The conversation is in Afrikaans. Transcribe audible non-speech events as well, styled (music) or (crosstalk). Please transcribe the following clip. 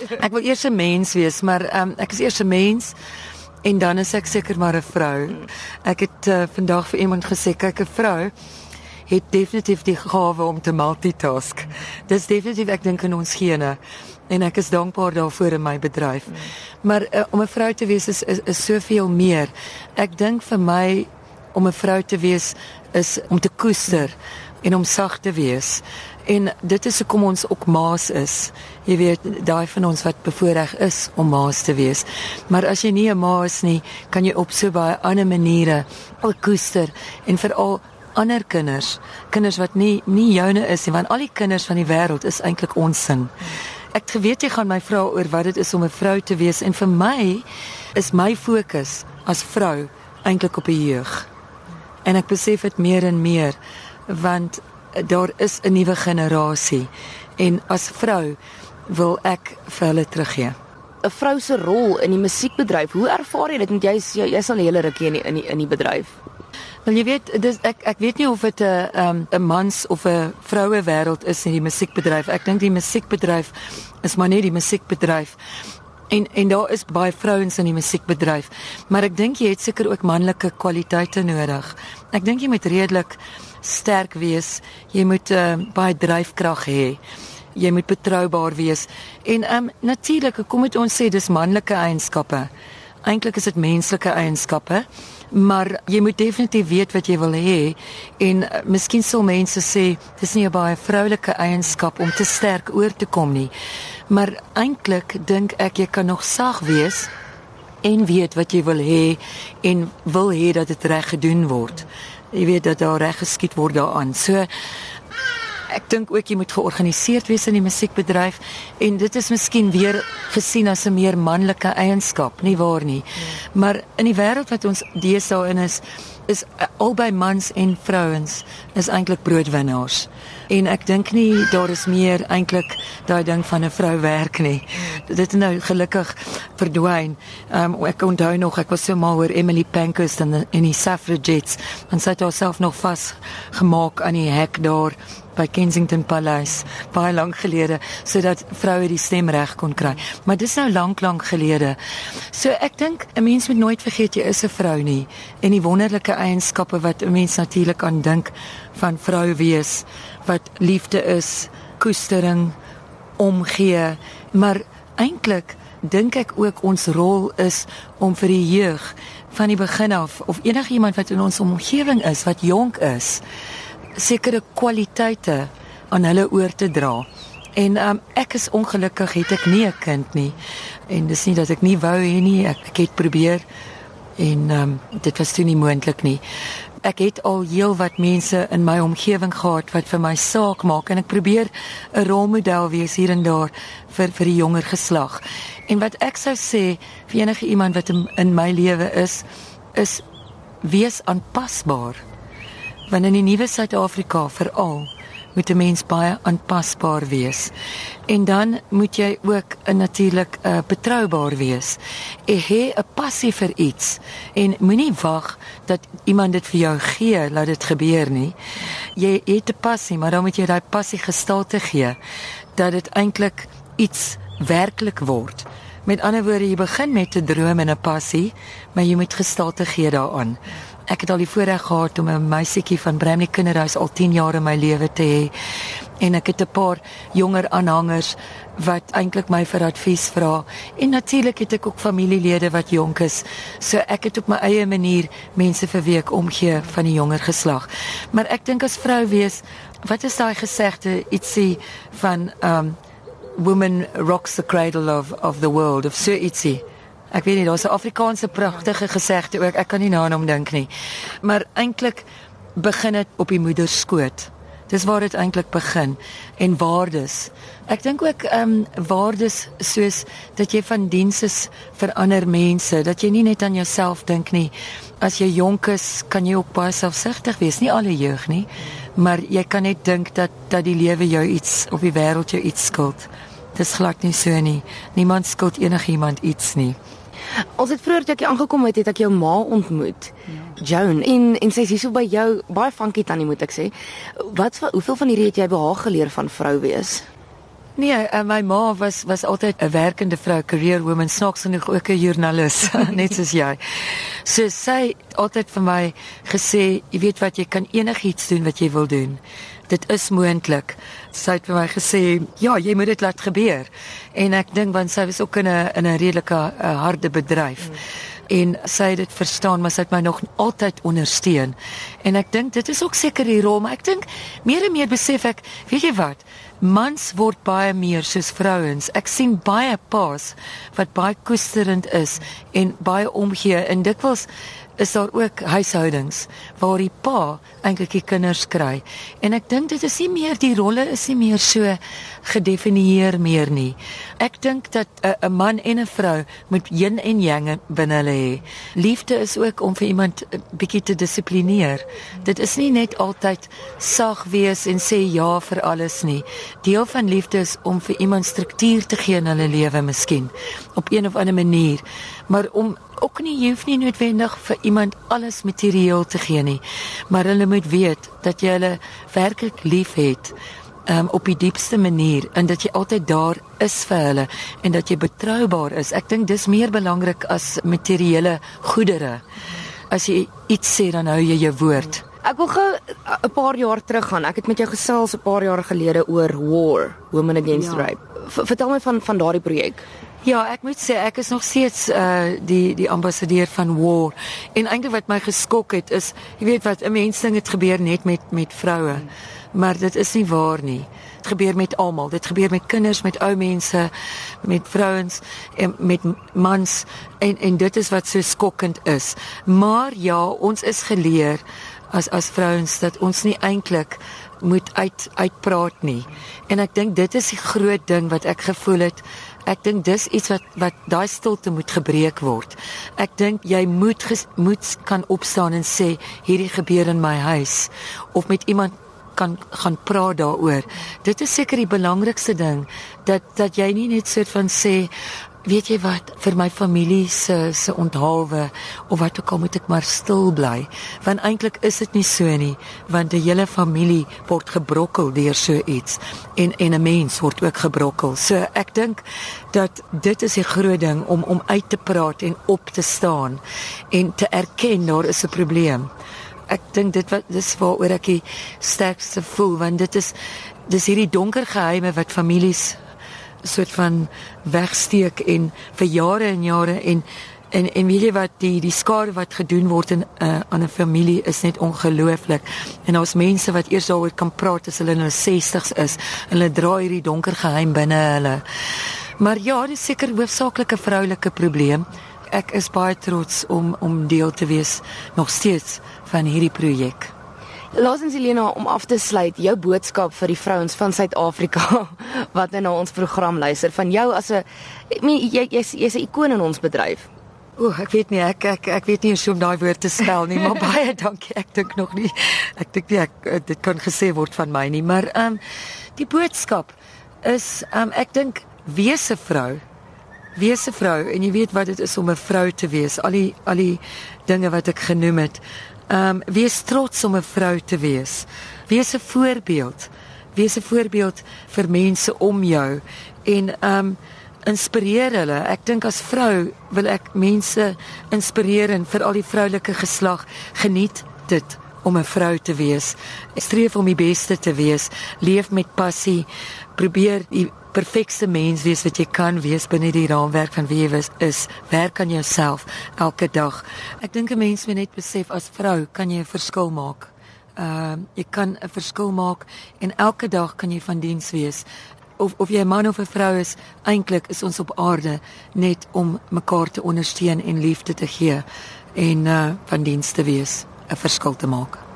(laughs) Ek wil eers 'n mens wees, maar um, ek is eers 'n mens en dan is ek seker maar 'n vrou. Ek het uh, vandag vir iemand gesê kyk 'n vrou het definitief die gawe om te multitask. Dis definitief ek dink in ons gene en ek is dankbaar daarvoor in my bedryf. Maar uh, om 'n vrou te wees is is, is soveel meer. Ek dink vir my om 'n vrou te wees is om te koester en om sag te wees. En dit is hoekom ons ook maas is. Jy weet, daai van ons wat bevoorreg is om maas te wees. Maar as jy nie 'n maas nie, kan jy op so baie ander maniere al koester en veral ander kinders, kinders wat nie nie joune is nie, want al die kinders van die wêreld is eintlik ons sin. Ek geweet jy gaan my vra oor wat dit is om 'n vrou te wees en vir my is my fokus as vrou eintlik op die jeug. En ek besef dit meer en meer want daar is 'n nuwe generasie en as vrou wil ek vir hulle teruggee. 'n Vrou se rol in die musiekbedryf, hoe ervaar jy dit? Want jy's jy, jy's al 'n hele rukkie in die, in die in die bedryf. Wel jy weet, dis ek ek weet nie of dit 'n um, 'n mans of 'n vroue wêreld is in die musiekbedryf. Ek dink die musiekbedryf is maar net die musiekbedryf. En en daar is baie vrouens in die musiekbedryf, maar ek dink jy het seker ook manlike kwaliteite nodig. Ek dink jy moet redelik sterk wees. Jy moet uh, baie dryfkrag hê. Jy moet betroubaar wees. En ehm um, natuurlik, kom dit ons sê dis manlike eienskappe. Eintlik is dit menslike eienskappe, maar jy moet definitief weet wat jy wil hê en uh, miskien sal mense sê dis nie 'n baie vroulike eienskap om te sterk oor te kom nie. Maar eintlik dink ek jy kan nog sag wees en weet wat jy wil hê en wil hê dat dit reg gedoen word jy weet dat daar reg geskied word daaraan. So ek dink ook jy moet georganiseerd wees in die musiekbedryf en dit is miskien weer gesien as 'n meer manlike eienskap, nie waar nie. Ja. Maar in die wêreld wat ons deesdae in is, is albei mans en vrouens is eintlik broodwinnaars. En ek dink nie daar is meer eintlik daai ding van 'n vrou werk nie. Dit het nou gelukkig verdwyn. Um, ek onthou nog ek was so mal oor Emily Pankhurst en in die suffragettes en sy het haarself nog vas gemaak aan die hek daar by Kensington Palace baie lank gelede sodat vroue die stemreg kon kry. Maar dis nou lank lank gelede. So ek dink 'n mens moet nooit vergeet jy is 'n vrou nie en die wonderlike eienskappe wat 'n mens natuurlik aan dink van vrou wees wat liefde is, koestering, omgee, maar eintlik dink ek ook ons rol is om vir die jeug van die begin af of enigiemand wat in ons omgewing is wat jonk is sekere kwaliteite aan hulle oor te dra. En um, ek is ongelukkig het ek nie 'n kind nie. En dis nie dat ek nie wou hê nie, ek, ek het probeer en um, dit was toe nie moontlik nie. Ek het al heelwat mense in my omgewing gehad wat vir my saak maak en ek probeer 'n rolmodel wees hier en daar vir vir die jonger geslag. En wat ek sou sê vir enige iemand wat in, in my lewe is, is wees aanpasbaar want in die nuwe Suid-Afrika veral moet 'n mens baie aanpasbaar wees. En dan moet jy ook natuurlik uh, betroubaar wees. Jy het 'n passie vir iets en moenie wag dat iemand dit vir jou gee laat dit gebeur nie. Jy het 'n passie, maar dan moet jy daai passie gestalte gee dat dit eintlik iets werklik word. Met ander woorde, jy begin met 'n droom en 'n passie, maar jy moet gestalte gee daaraan ek het al die voorreg gehad om 'n meisietjie van Bramley Kinderhuis al 10 jaar in my lewe te hê. En ek het 'n paar jonger aanhangers wat eintlik my vir advies vra. En natuurlik het ek ook familielede wat jonk is. So ek het op my eie manier mense vir week omgee van die jonger geslag. Maar ek dink as vrou wees, wat is daai gesegde ietsie van um woman rocks the cradle of of the world of so ietsie Ek weet nie, daar's 'n Afrikaanse pragtige gesegde ook. Ek kan nie na hom dink nie. Maar eintlik begin dit op die moeder skoot. Dis waar dit eintlik begin en waardes. Ek dink ook ehm um, waardes soos dat jy van diens is vir ander mense, dat jy nie net aan jouself dink nie. As jy jonk is, kan jy ook baie selfsugtig wees, nie alle jeug nie, maar jy kan net dink dat dat die lewe jou iets of die wêreld jou iets skuld. Dis glad nie so nie. Niemand skuld enigiemand iets nie. Ons het vroeër toe ek aangekom het, het ek jou ma ontmoet. Ja. Joan en en sy sê so by jou baie funky tannie moet ek sê. Wat hoeveel van hierdie het jy behaag geleer van vrou wees? Nee, uh, my ma was was altyd 'n werkende vrou, career woman, snaaks genoeg ook 'n joernalis, (laughs) net soos jy. So sy altyd vir my gesê, jy weet wat jy kan enigiets doen wat jy wil doen. Dit is moontlik. Sy het vir my gesê, ja, jy moet dit laat gebeur. En ek dink want sy was ook in 'n in 'n redelike harde bedryf. Hmm en sy het dit verstaan maar sy het my nog altyd ondersteun en ek dink dit is ook seker die rol maar ek dink meer en meer besef ek weet jy wat mans word baie meer soos vrouens ek sien baie paas wat baie koesterend is en baie omgee en dikwels is daar ook huishoudings waar die pa eintlik die kinders kry. En ek dink dit is nie meer die rolle is nie meer so gedefinieer meer nie. Ek dink dat 'n man en 'n vrou moet yin en yang binne hulle hê. Liefde is ook om vir iemand 'n bietjie te dissiplineer. Dit is nie net altyd sag wees en sê ja vir alles nie. Deel van liefde is om vir iemand struktuur te gee in hulle lewe miskien op een of ander manier. Maar om ook nie jy hoef nie noodwendig vir iemand alles materieel te gee nie, maar hulle moet weet dat jy hulle werklik liefhet um, op die diepste manier en dat jy altyd daar is vir hulle en dat jy betroubaar is. Ek dink dis meer belangrik as materiële goedere. As jy iets sê dan hou jy jou woord. Ek wil gou 'n paar jaar terug gaan. Ek het met jou gesels 'n paar jaar gelede oor War, Women Against ja. Rape. V vertel my van van daardie projek. Ja, ek moet sê ek is nog steeds uh die die ambassadeur van War. En eintlik wat my geskok het is, jy weet wat, 'n mens ding het gebeur net met met vroue. Maar dit is nie waar nie. Dit gebeur met almal. Dit gebeur met kinders, met ou mense, met vrouens en met mans en en dit is wat so skokkend is. Maar ja, ons is geleer as as vrouens dat ons nie eintlik moet uit uitpraat nie. En ek dink dit is die groot ding wat ek gevoel het Ek dink dis iets wat wat daai stilte moet gebreek word. Ek dink jy moet ges, moet kan opstaan en sê hierdie gebeur in my huis of met iemand kan gaan praat daaroor. Dit is seker die belangrikste ding dat dat jy nie net soort van sê weet jy wat? Vir my familie se se onthaalwe of wat ook al moet ek maar stil bly want eintlik is dit nie so nie want 'n hele familie word gebrokkel deur so iets en en 'n mens word ook gebrokkel. So ek dink dat dit is die groot ding om om uit te praat en op te staan en te erken daar is 'n probleem. Ek dink dit wat dis waaroor ek die sterkste voel want dit is dis hierdie donker geheime wat families soort van wegsteek en vir jare en jare en en en weet jy wat die die skade wat gedoen word in uh, aan 'n familie is net ongelooflik. En daar's mense wat eers daaroor kan praat as hulle hulle 60's is hulle dra hierdie donker geheim binne hulle. Maar ja, dit is seker hoofsaaklik 'n vroulike probleem. Ek is baie trots om om deel te wees nog steeds van hierdie projek. Laasens Elena om af te sluit, jou boodskap vir die vrouens van Suid-Afrika (laughs) wat nou na ons program luister van jou as 'n jy jy's jy's 'n ikoon in ons bedryf. O, ek weet nie ek ek ek weet nie hoe om daai woord te spel nie, maar (laughs) baie dankie. Ek dink nog nie ek dink nie ek eh, dit kan gesê word van my nie, maar ehm um, die boodskap is ehm um, ek dink wees 'n vrou. Wees 'n vrou en jy weet wat dit is om 'n vrou te wees. Al die al die dinge wat ek genoem het. Ehm um, wees trots om 'n vrou te wees. Wees 'n voorbeeld. Wees 'n voorbeeld vir mense om jou en ehm um, inspireer hulle. Ek dink as vrou wil ek mense inspireer en vir al die vroulike geslag geniet dit om 'n vrou te wees. Streef om die beste te wees. Leef met passie. Probeer die perfekte mens wees wat jy kan wees binne die raamwerk van wie jy is. Werk aan jouself elke dag. Ek dink 'n mens moet net besef as vrou kan jy 'n verskil maak. Ehm uh, jy kan 'n verskil maak en elke dag kan jy van diens wees. Of of jy 'n man of 'n vrou is, eintlik is ons op aarde net om mekaar te ondersteun en liefde te gee en uh van diens te wees, 'n verskil te maak.